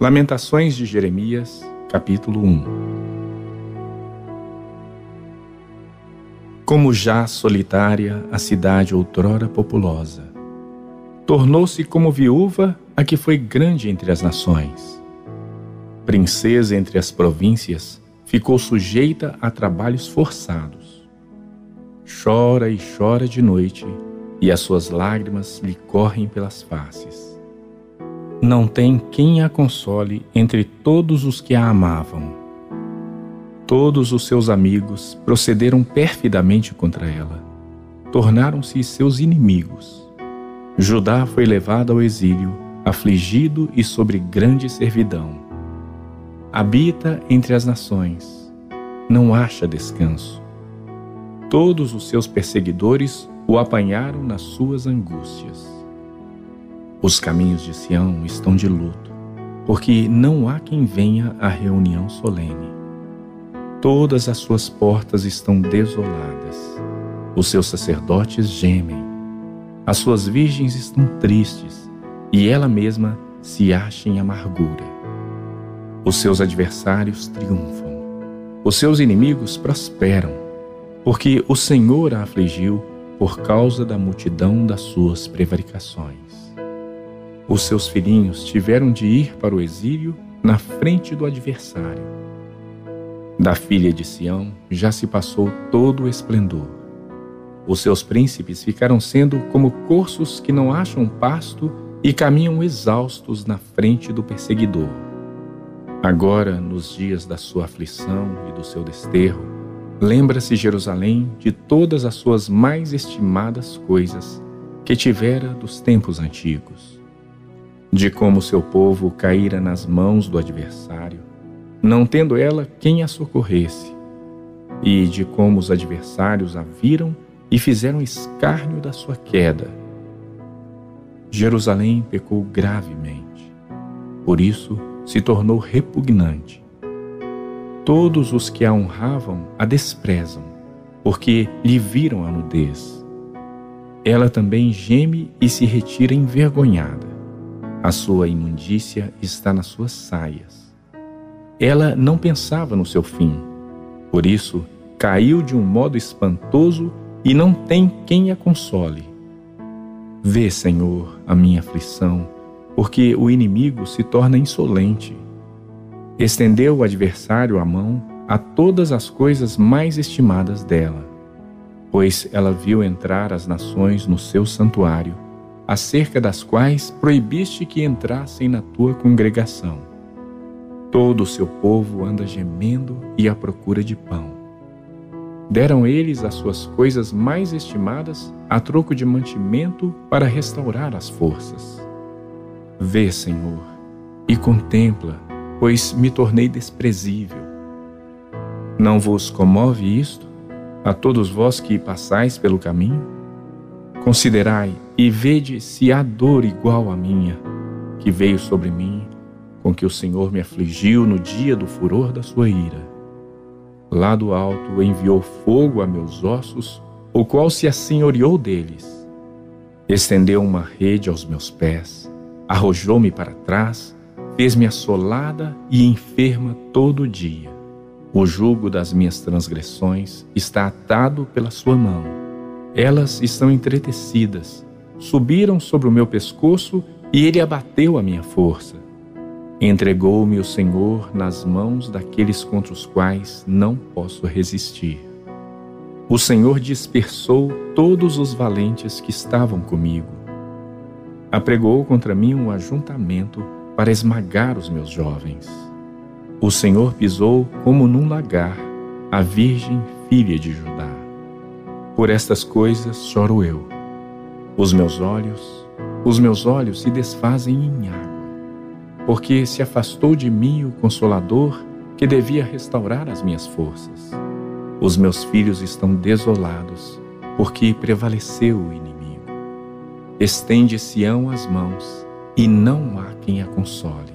Lamentações de Jeremias, capítulo 1 Como já solitária a cidade outrora populosa, tornou-se como viúva a que foi grande entre as nações. Princesa entre as províncias, ficou sujeita a trabalhos forçados. Chora e chora de noite, e as suas lágrimas lhe correm pelas faces não tem quem a console entre todos os que a amavam. Todos os seus amigos procederam perfidamente contra ela, tornaram-se seus inimigos. Judá foi levado ao exílio, afligido e sobre grande servidão. Habita entre as nações, não acha descanso. Todos os seus perseguidores o apanharam nas suas angústias. Os caminhos de Sião estão de luto, porque não há quem venha à reunião solene. Todas as suas portas estão desoladas. Os seus sacerdotes gemem. As suas virgens estão tristes, e ela mesma se acha em amargura. Os seus adversários triunfam. Os seus inimigos prosperam, porque o Senhor a afligiu por causa da multidão das suas prevaricações. Os seus filhinhos tiveram de ir para o exílio na frente do adversário. Da filha de Sião já se passou todo o esplendor. Os seus príncipes ficaram sendo como corços que não acham pasto e caminham exaustos na frente do perseguidor. Agora, nos dias da sua aflição e do seu desterro, lembra-se Jerusalém de todas as suas mais estimadas coisas que tivera dos tempos antigos de como seu povo caíra nas mãos do adversário, não tendo ela quem a socorresse, e de como os adversários a viram e fizeram escárnio da sua queda. Jerusalém pecou gravemente, por isso se tornou repugnante. Todos os que a honravam a desprezam, porque lhe viram a nudez. Ela também geme e se retira envergonhada a sua imundícia está nas suas saias. Ela não pensava no seu fim. Por isso, caiu de um modo espantoso e não tem quem a console. Vê, Senhor, a minha aflição, porque o inimigo se torna insolente. Estendeu o adversário a mão a todas as coisas mais estimadas dela, pois ela viu entrar as nações no seu santuário acerca das quais proibiste que entrassem na tua congregação. Todo o seu povo anda gemendo e à procura de pão. Deram eles as suas coisas mais estimadas a troco de mantimento para restaurar as forças. Vê, Senhor, e contempla, pois me tornei desprezível. Não vos comove isto, a todos vós que passais pelo caminho? Considerai e vede se há dor igual à minha, que veio sobre mim, com que o Senhor me afligiu no dia do furor da sua ira. Lá do alto enviou fogo a meus ossos, o qual se assenhoreou deles. Estendeu uma rede aos meus pés, arrojou-me para trás, fez-me assolada e enferma todo dia. O jugo das minhas transgressões está atado pela sua mão elas estão entretecidas, subiram sobre o meu pescoço e ele abateu a minha força. Entregou-me o Senhor nas mãos daqueles contra os quais não posso resistir. O Senhor dispersou todos os valentes que estavam comigo. Apregou contra mim um ajuntamento para esmagar os meus jovens. O Senhor pisou como num lagar a virgem filha de Judá. Por estas coisas choro eu. Os meus olhos, os meus olhos se desfazem em água, porque se afastou de mim o consolador que devia restaurar as minhas forças. Os meus filhos estão desolados, porque prevaleceu o inimigo. Estende Sião as mãos, e não há quem a console.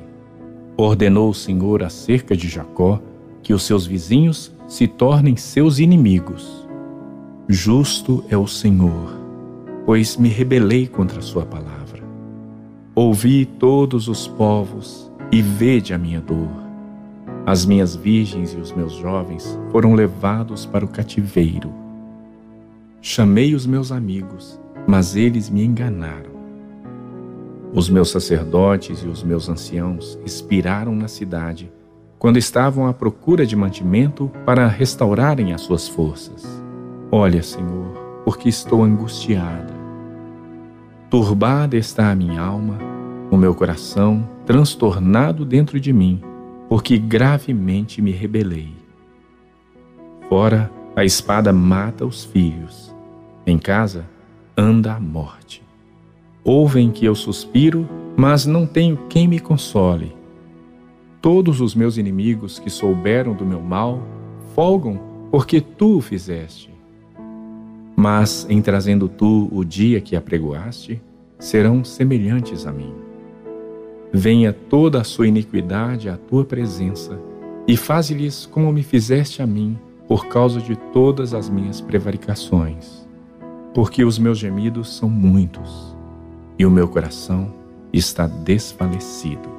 Ordenou o Senhor acerca de Jacó que os seus vizinhos se tornem seus inimigos Justo é o Senhor, pois me rebelei contra a Sua palavra. Ouvi todos os povos e vede a minha dor. As minhas virgens e os meus jovens foram levados para o cativeiro. Chamei os meus amigos, mas eles me enganaram. Os meus sacerdotes e os meus anciãos expiraram na cidade quando estavam à procura de mantimento para restaurarem as suas forças. Olha, Senhor, porque estou angustiada. Turbada está a minha alma, o meu coração transtornado dentro de mim, porque gravemente me rebelei. Fora, a espada mata os filhos. Em casa, anda a morte. Ouvem que eu suspiro, mas não tenho quem me console. Todos os meus inimigos que souberam do meu mal folgam porque tu o fizeste. Mas em trazendo tu o dia que apregoaste, serão semelhantes a mim. Venha toda a sua iniquidade à tua presença e faze-lhes como me fizeste a mim por causa de todas as minhas prevaricações. Porque os meus gemidos são muitos e o meu coração está desfalecido.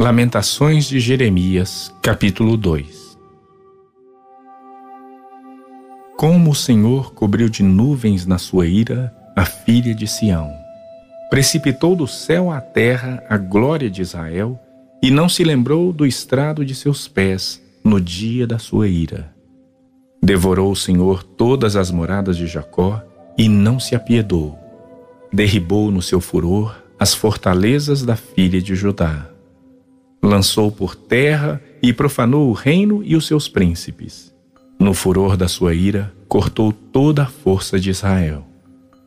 Lamentações de Jeremias, capítulo 2 Como o Senhor cobriu de nuvens na sua ira a filha de Sião, precipitou do céu à terra a glória de Israel e não se lembrou do estrado de seus pés no dia da sua ira. Devorou o Senhor todas as moradas de Jacó e não se apiedou. Derribou no seu furor as fortalezas da filha de Judá lançou por terra e profanou o reino e os seus príncipes. No furor da sua ira, cortou toda a força de Israel.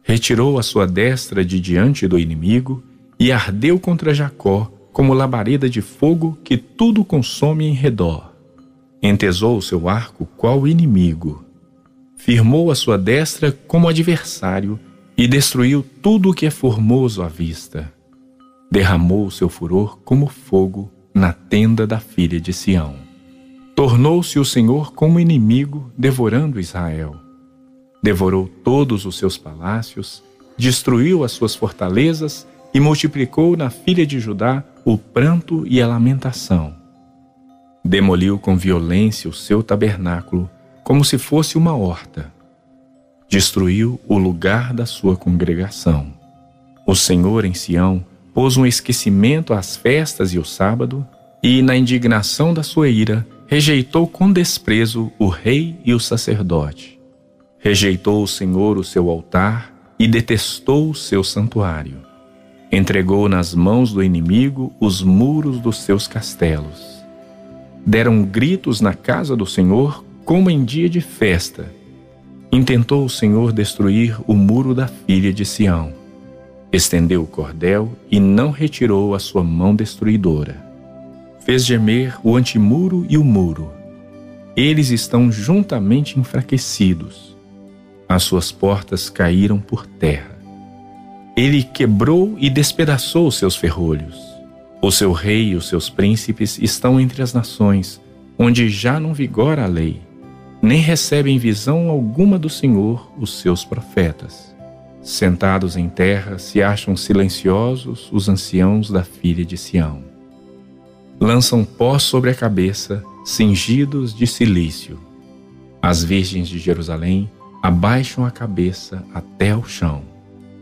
Retirou a sua destra de diante do inimigo e ardeu contra Jacó como labareda de fogo que tudo consome em redor. Entesou o seu arco qual inimigo. Firmou a sua destra como adversário e destruiu tudo o que é formoso à vista. Derramou o seu furor como fogo na tenda da filha de Sião. Tornou-se o Senhor como inimigo, devorando Israel. Devorou todos os seus palácios, destruiu as suas fortalezas e multiplicou na filha de Judá o pranto e a lamentação. Demoliu com violência o seu tabernáculo, como se fosse uma horta. Destruiu o lugar da sua congregação. O Senhor em Sião pôs um esquecimento às festas e o sábado, e, na indignação da sua ira, rejeitou com desprezo o rei e o sacerdote. Rejeitou o Senhor o seu altar e detestou o seu santuário. Entregou nas mãos do inimigo os muros dos seus castelos. Deram gritos na casa do Senhor como em dia de festa. Intentou o Senhor destruir o muro da filha de Sião Estendeu o cordel e não retirou a sua mão destruidora. Fez gemer o antimuro e o muro. Eles estão juntamente enfraquecidos. As suas portas caíram por terra. Ele quebrou e despedaçou os seus ferrolhos. O seu rei e os seus príncipes estão entre as nações, onde já não vigora a lei, nem recebem visão alguma do Senhor os seus profetas. Sentados em terra, se acham silenciosos os anciãos da filha de Sião. Lançam pó sobre a cabeça, cingidos de silício. As virgens de Jerusalém abaixam a cabeça até o chão.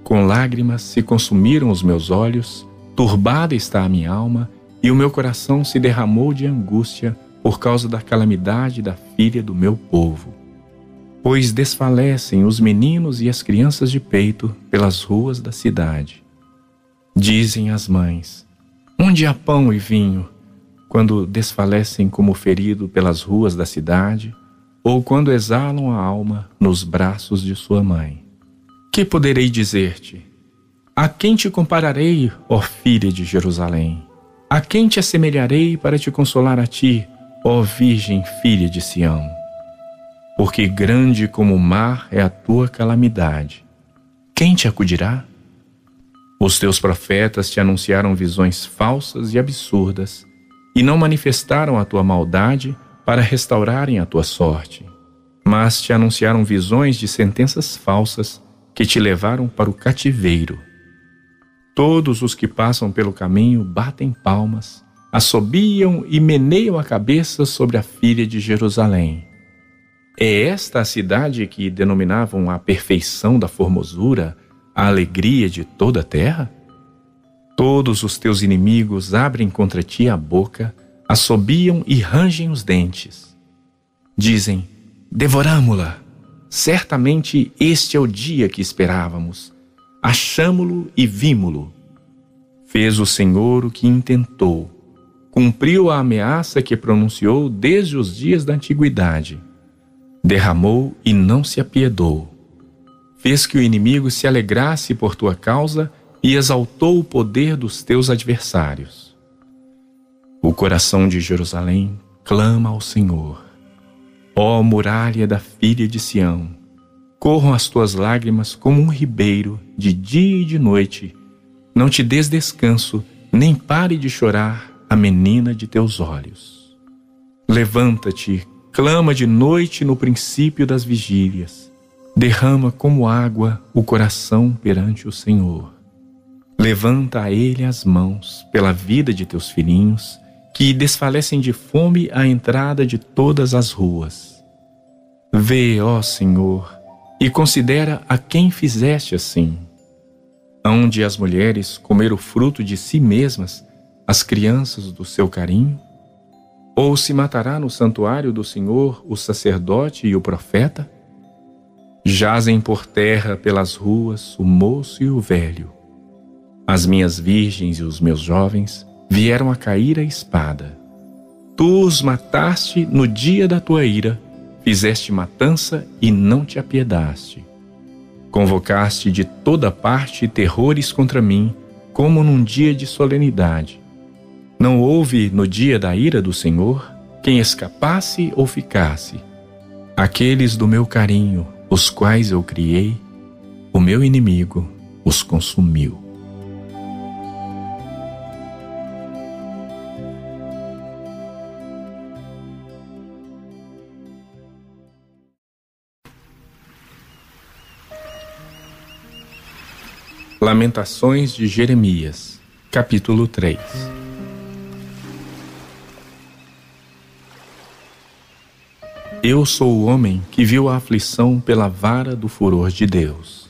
Com lágrimas se consumiram os meus olhos, turbada está a minha alma, e o meu coração se derramou de angústia por causa da calamidade da filha do meu povo pois desfalecem os meninos e as crianças de peito pelas ruas da cidade. Dizem as mães: Onde há pão e vinho? Quando desfalecem como ferido pelas ruas da cidade, ou quando exalam a alma nos braços de sua mãe. Que poderei dizer-te? A quem te compararei, ó filha de Jerusalém? A quem te assemelharei para te consolar a ti, ó Virgem filha de Sião? Porque grande como o mar é a tua calamidade. Quem te acudirá? Os teus profetas te anunciaram visões falsas e absurdas, e não manifestaram a tua maldade para restaurarem a tua sorte, mas te anunciaram visões de sentenças falsas que te levaram para o cativeiro. Todos os que passam pelo caminho batem palmas, assobiam e meneiam a cabeça sobre a filha de Jerusalém. É esta a cidade que denominavam a perfeição da formosura, a alegria de toda a terra? Todos os teus inimigos abrem contra ti a boca, assobiam e rangem os dentes. Dizem: Devoramo-la. Certamente este é o dia que esperávamos. Achamo-lo e vimo-lo. Fez o Senhor o que intentou. Cumpriu a ameaça que pronunciou desde os dias da antiguidade. Derramou e não se apiedou fez que o inimigo se alegrasse por tua causa e exaltou o poder dos teus adversários. O coração de Jerusalém clama ao Senhor. Ó muralha da filha de Sião, corram as tuas lágrimas como um ribeiro, de dia e de noite. Não te des descanso, nem pare de chorar a menina de teus olhos. Levanta-te, clama de noite no princípio das vigílias derrama como água o coração perante o Senhor. Levanta a Ele as mãos pela vida de teus filhinhos, que desfalecem de fome à entrada de todas as ruas. Vê, ó Senhor, e considera a quem fizeste assim. Onde as mulheres comer o fruto de si mesmas, as crianças do seu carinho? Ou se matará no santuário do Senhor o sacerdote e o profeta? Jazem por terra pelas ruas o moço e o velho. As minhas virgens e os meus jovens vieram a cair a espada. Tu os mataste no dia da tua ira, fizeste matança e não te apiedaste. Convocaste de toda parte terrores contra mim, como num dia de solenidade. Não houve no dia da ira do Senhor quem escapasse ou ficasse. Aqueles do meu carinho, os quais eu criei, o meu inimigo os consumiu. Lamentações de Jeremias, capítulo 3 Eu sou o homem que viu a aflição pela vara do furor de Deus.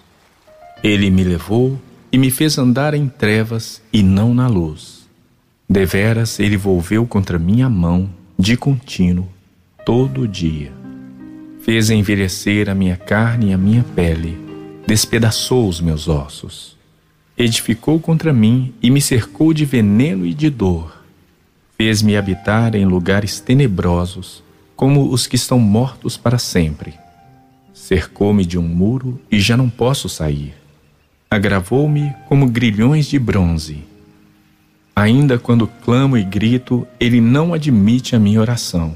Ele me levou e me fez andar em trevas e não na luz. Deveras ele volveu contra minha mão de contínuo todo dia. Fez envelhecer a minha carne e a minha pele, despedaçou os meus ossos. Edificou contra mim e me cercou de veneno e de dor. Fez-me habitar em lugares tenebrosos como os que estão mortos para sempre. Cercou-me de um muro e já não posso sair. Agravou-me como grilhões de bronze. Ainda quando clamo e grito, ele não admite a minha oração.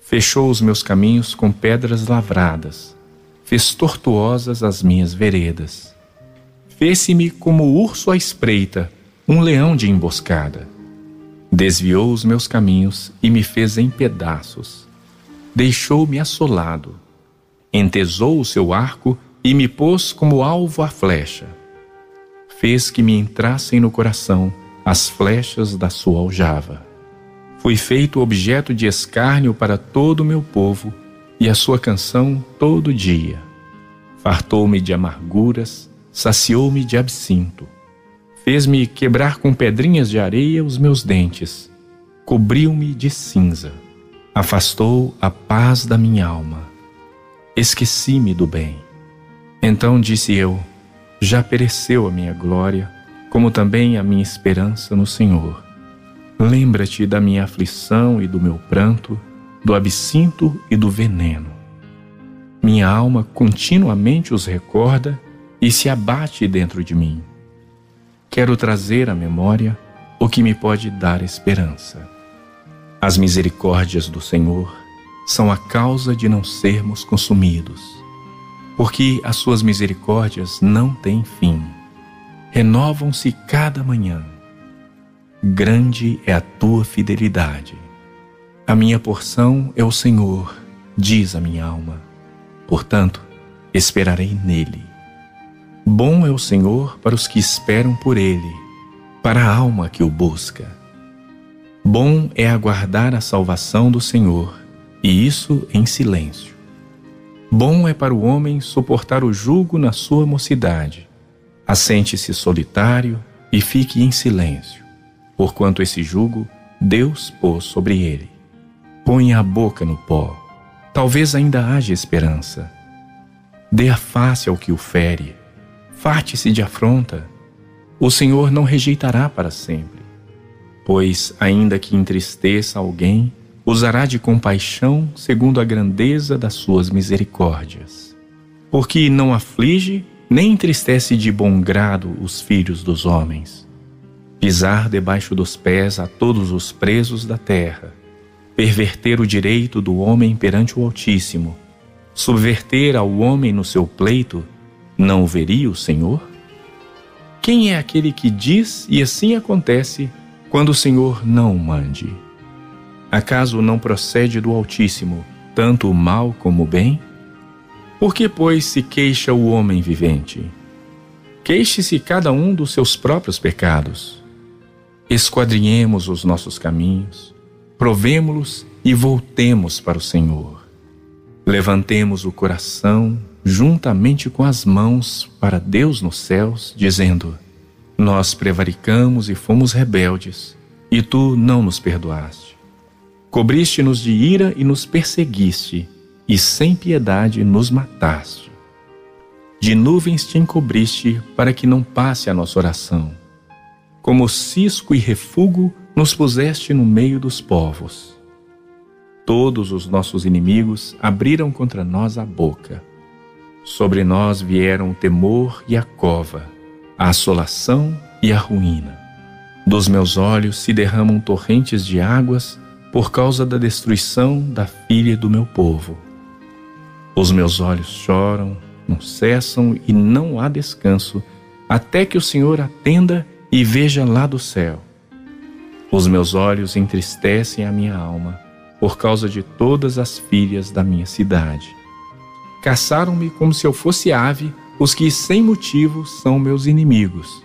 Fechou os meus caminhos com pedras lavradas, fez tortuosas as minhas veredas. Fez-se-me como urso à espreita, um leão de emboscada. Desviou os meus caminhos e me fez em pedaços deixou-me assolado. Entesou o seu arco e me pôs como alvo a flecha. Fez que me entrassem no coração as flechas da sua aljava. Fui feito objeto de escárnio para todo o meu povo e a sua canção todo dia. Fartou-me de amarguras, saciou-me de absinto. Fez-me quebrar com pedrinhas de areia os meus dentes, cobriu-me de cinza afastou a paz da minha alma. Esqueci-me do bem. Então disse eu: Já pereceu a minha glória, como também a minha esperança no Senhor. Lembra-te da minha aflição e do meu pranto, do absinto e do veneno. Minha alma continuamente os recorda e se abate dentro de mim. Quero trazer à memória o que me pode dar esperança. As misericórdias do Senhor são a causa de não sermos consumidos, porque as suas misericórdias não têm fim. Renovam-se cada manhã. Grande é a tua fidelidade. A minha porção é o Senhor, diz a minha alma. Portanto, esperarei nele. Bom é o Senhor para os que esperam por ele, para a alma que o busca. Bom é aguardar a salvação do Senhor, e isso em silêncio. Bom é para o homem suportar o jugo na sua mocidade. Assente-se solitário e fique em silêncio, porquanto esse jugo Deus pôs sobre ele. Põe a boca no pó, talvez ainda haja esperança. Dê a face ao que o fere Farte-se de afronta. O Senhor não rejeitará para sempre. Pois, ainda que entristeça alguém, usará de compaixão segundo a grandeza das suas misericórdias. Porque não aflige nem entristece de bom grado os filhos dos homens. Pisar debaixo dos pés a todos os presos da terra, perverter o direito do homem perante o Altíssimo, subverter ao homem no seu pleito não o veria o Senhor? Quem é aquele que diz e assim acontece quando o Senhor não o mande? Acaso não procede do Altíssimo tanto o mal como o bem? Por que, pois, se queixa o homem vivente? Queixe-se cada um dos seus próprios pecados. Esquadrinhemos os nossos caminhos, provemo-los e voltemos para o Senhor. Levantemos o coração juntamente com as mãos para Deus nos céus, dizendo: Nós prevaricamos e fomos rebeldes, e tu não nos perdoaste. Cobriste-nos de ira e nos perseguiste, e sem piedade nos mataste. De nuvens te encobriste para que não passe a nossa oração. Como cisco e refúgio nos puseste no meio dos povos. Todos os nossos inimigos abriram contra nós a boca Sobre nós vieram o temor e a cova, a assolação e a ruína. Dos meus olhos se derramam torrentes de águas por causa da destruição da filha do meu povo. Os meus olhos choram, não cessam e não há descanso, até que o Senhor atenda e veja lá do céu. Os meus olhos entristecem a minha alma por causa de todas as filhas da minha cidade Caçaram-me como se eu fosse ave, os que sem motivo são meus inimigos.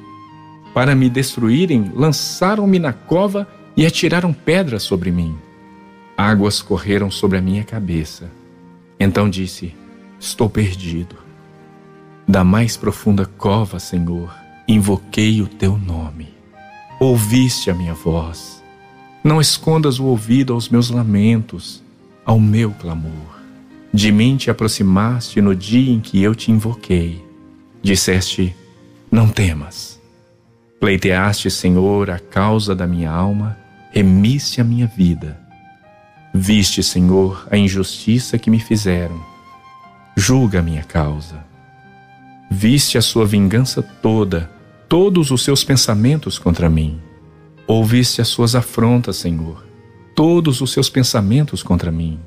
Para me destruírem, lançaram-me na cova e atiraram pedras sobre mim. Águas correram sobre a minha cabeça. Então disse: Estou perdido. Da mais profunda cova, Senhor, invoquei o teu nome. Ouviste a minha voz. Não escondas o ouvido aos meus lamentos, ao meu clamor. De mim te aproximaste no dia em que eu te invoquei. Disseste: Não temas. Pleiteaste, Senhor, a causa da minha alma, remisse a minha vida. Viste, Senhor, a injustiça que me fizeram. Julga a minha causa. Viste a sua vingança toda, todos os seus pensamentos contra mim. Ouviste as suas afrontas, Senhor, todos os seus pensamentos contra mim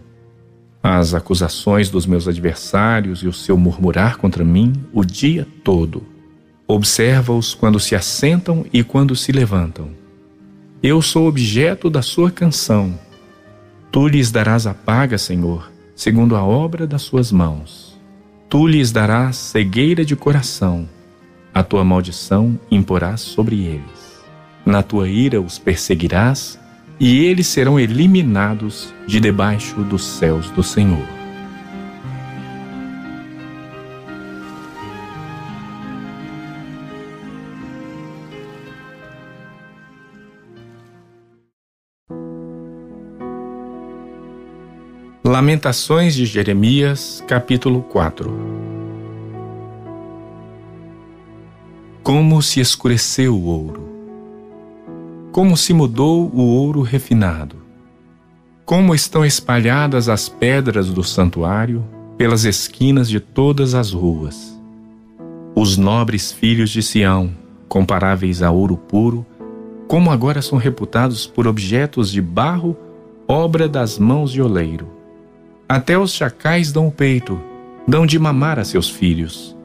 as acusações dos meus adversários e o seu murmurar contra mim o dia todo. Observa-os quando se assentam e quando se levantam. Eu sou objeto da sua canção. Tu lhes darás a paga, Senhor, segundo a obra das suas mãos. Tu lhes darás cegueira de coração. A tua maldição imporás sobre eles. Na tua ira os perseguirás e eles serão eliminados de debaixo dos céus do Senhor. Lamentações de Jeremias, capítulo 4 Como se escureceu o ouro como se mudou o ouro refinado. Como estão espalhadas as pedras do santuário pelas esquinas de todas as ruas. Os nobres filhos de Sião, comparáveis a ouro puro, como agora são reputados por objetos de barro, obra das mãos de oleiro. Até os chacais dão o peito, dão de mamar a seus filhos.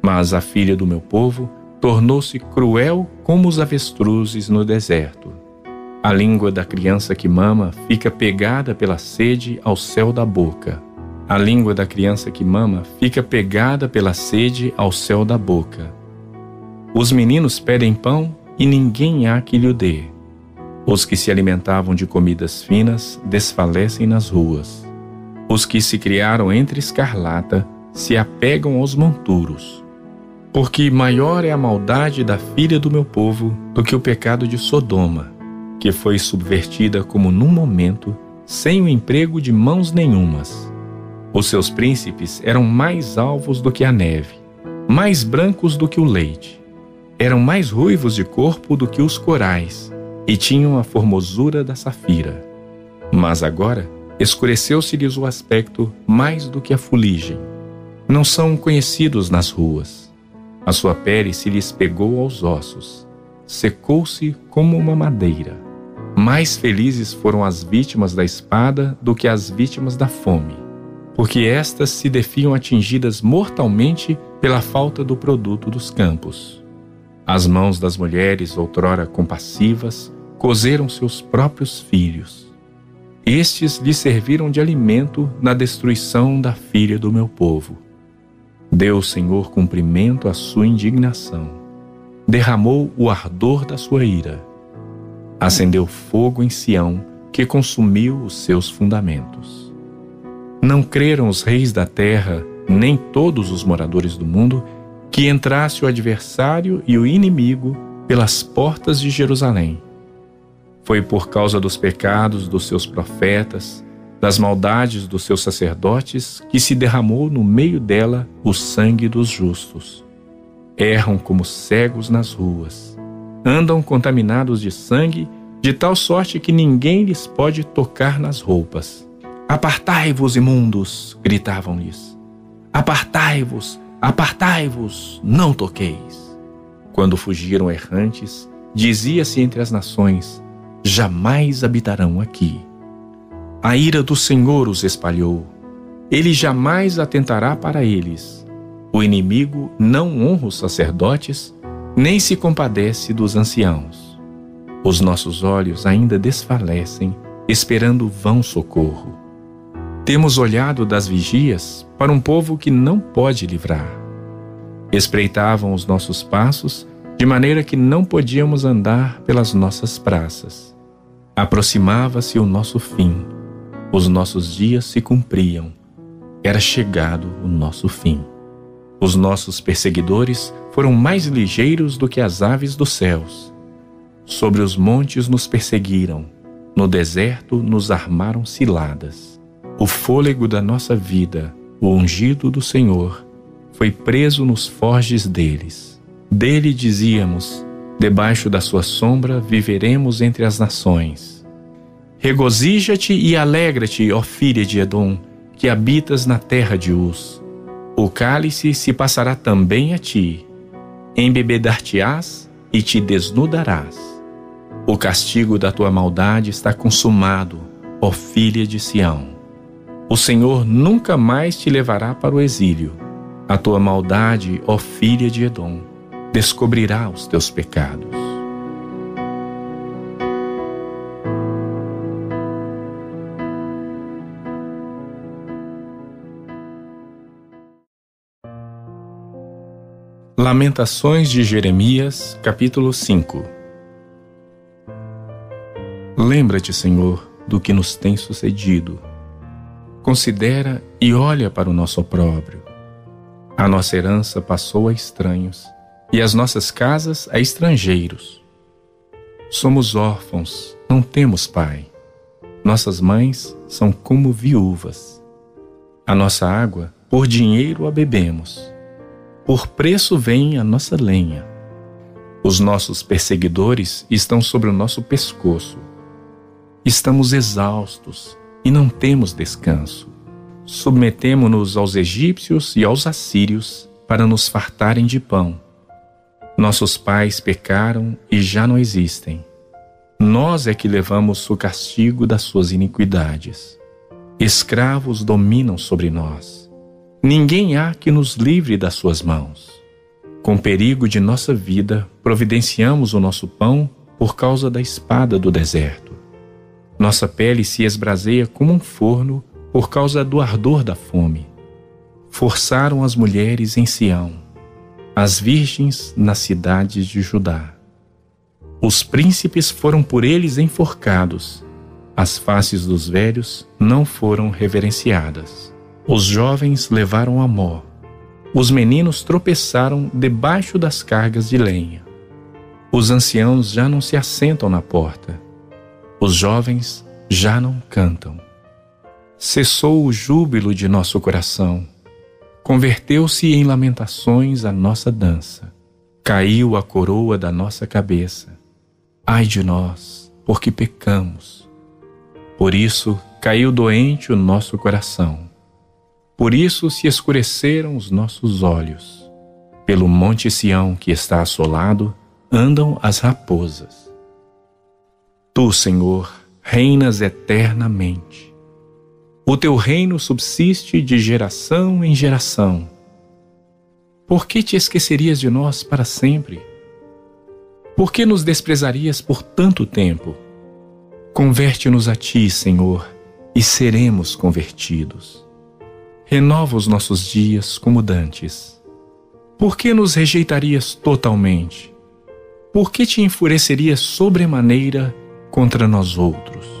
Mas a filha do meu povo tornou-se cruel como os avestruzes no deserto. A língua da criança que mama fica pegada pela sede ao céu da boca. A língua da criança que mama fica pegada pela sede ao céu da boca. Os meninos pedem pão e ninguém há que lhe dê. Os que se alimentavam de comidas finas desfalecem nas ruas. Os que se criaram entre escarlata se apegam aos monturos. Porque maior é a maldade da filha do meu povo do que o pecado de Sodoma que foi subvertida como num momento, sem o emprego de mãos nenhumas. Os seus príncipes eram mais alvos do que a neve, mais brancos do que o leite. Eram mais ruivos de corpo do que os corais, e tinham a formosura da safira. Mas agora escureceu-se-lhes o aspecto mais do que a fuligem. Não são conhecidos nas ruas. A sua pele se lhes pegou aos ossos, secou-se como uma madeira. Mais felizes foram as vítimas da espada do que as vítimas da fome, porque estas se defiam atingidas mortalmente pela falta do produto dos campos. As mãos das mulheres, outrora compassivas, cozeram seus próprios filhos. Estes lhe serviram de alimento na destruição da filha do meu povo. Deu o Senhor cumprimento à sua indignação. Derramou o ardor da sua ira acendeu fogo em Sião que consumiu os seus fundamentos. Não creram os reis da terra, nem todos os moradores do mundo, que entrasse o adversário e o inimigo pelas portas de Jerusalém. Foi por causa dos pecados dos seus profetas, das maldades dos seus sacerdotes, que se derramou no meio dela o sangue dos justos. Erram como cegos nas ruas andam contaminados de sangue, de tal sorte que ninguém lhes pode tocar nas roupas. Apartai-vos, imundos! gritavam-lhes. Apartai-vos, apartai-vos, não toqueis. Quando fugiram errantes, dizia-se entre as nações: jamais habitarão aqui. A ira do Senhor os espalhou. Ele jamais atentará para eles. O inimigo não honra os sacerdotes, nem se compadece dos anciãos. Os nossos olhos ainda desfalecem, esperando vão socorro. Temos olhado das vigias para um povo que não pode livrar. Espreitavam os nossos passos de maneira que não podíamos andar pelas nossas praças. Aproximava-se o nosso fim, os nossos dias se cumpriam, era chegado o nosso fim. Os nossos perseguidores foram mais ligeiros do que as aves dos céus. Sobre os montes nos perseguiram, no deserto nos armaram ciladas. O fôlego da nossa vida, o ungido do Senhor, foi preso nos forges deles. Dele dizíamos: debaixo da sua sombra viveremos entre as nações. Regozija-te e alegra-te, ó filha de Edom, que habitas na terra de Uz o cálice se passará também a ti, embebedar-te-ás e te desnudarás. O castigo da tua maldade está consumado, ó filha de Sião. O Senhor nunca mais te levará para o exílio. A tua maldade, ó filha de Edom, descobrirá os teus pecados. Lamentações de Jeremias, capítulo 5 Lembra-te, Senhor, do que nos tem sucedido. Considera e olha para o nosso opróbrio. A nossa herança passou a estranhos e as nossas casas a estrangeiros. Somos órfãos, não temos pai. Nossas mães são como viúvas. A nossa água, por dinheiro a bebemos por preço vem a nossa lenha. Os nossos perseguidores estão sobre o nosso pescoço. Estamos exaustos e não temos descanso. Submetemo-nos aos egípcios e aos assírios para nos fartarem de pão. Nossos pais pecaram e já não existem. Nós é que levamos o castigo das suas iniquidades. Escravos dominam sobre nós. Ninguém há que nos livre das suas mãos. Com perigo de nossa vida, providenciamos o nosso pão por causa da espada do deserto. Nossa pele se esbraseia como um forno por causa do ardor da fome. Forçaram as mulheres em Sião, as virgens nas cidades de Judá. Os príncipes foram por eles enforcados, as faces dos velhos não foram reverenciadas. Os jovens levaram a mó, os meninos tropeçaram debaixo das cargas de lenha. Os anciãos já não se assentam na porta, os jovens já não cantam. Cessou o júbilo de nosso coração, converteu-se em lamentações a nossa dança, caiu a coroa da nossa cabeça. Ai de nós, porque pecamos. Por isso caiu doente o nosso coração, por isso se escureceram os nossos olhos. Pelo monte Sião que está assolado, andam as raposas. Tu, Senhor, reinas eternamente. O teu reino subsiste de geração em geração. Por que te esquecerias de nós para sempre? Por que nos desprezarias por tanto tempo? Converte-nos a ti, Senhor, e seremos convertidos. Renova os nossos dias como dantes. Por que nos rejeitarias totalmente? Por que te enfurecerias sobremaneira contra nós outros?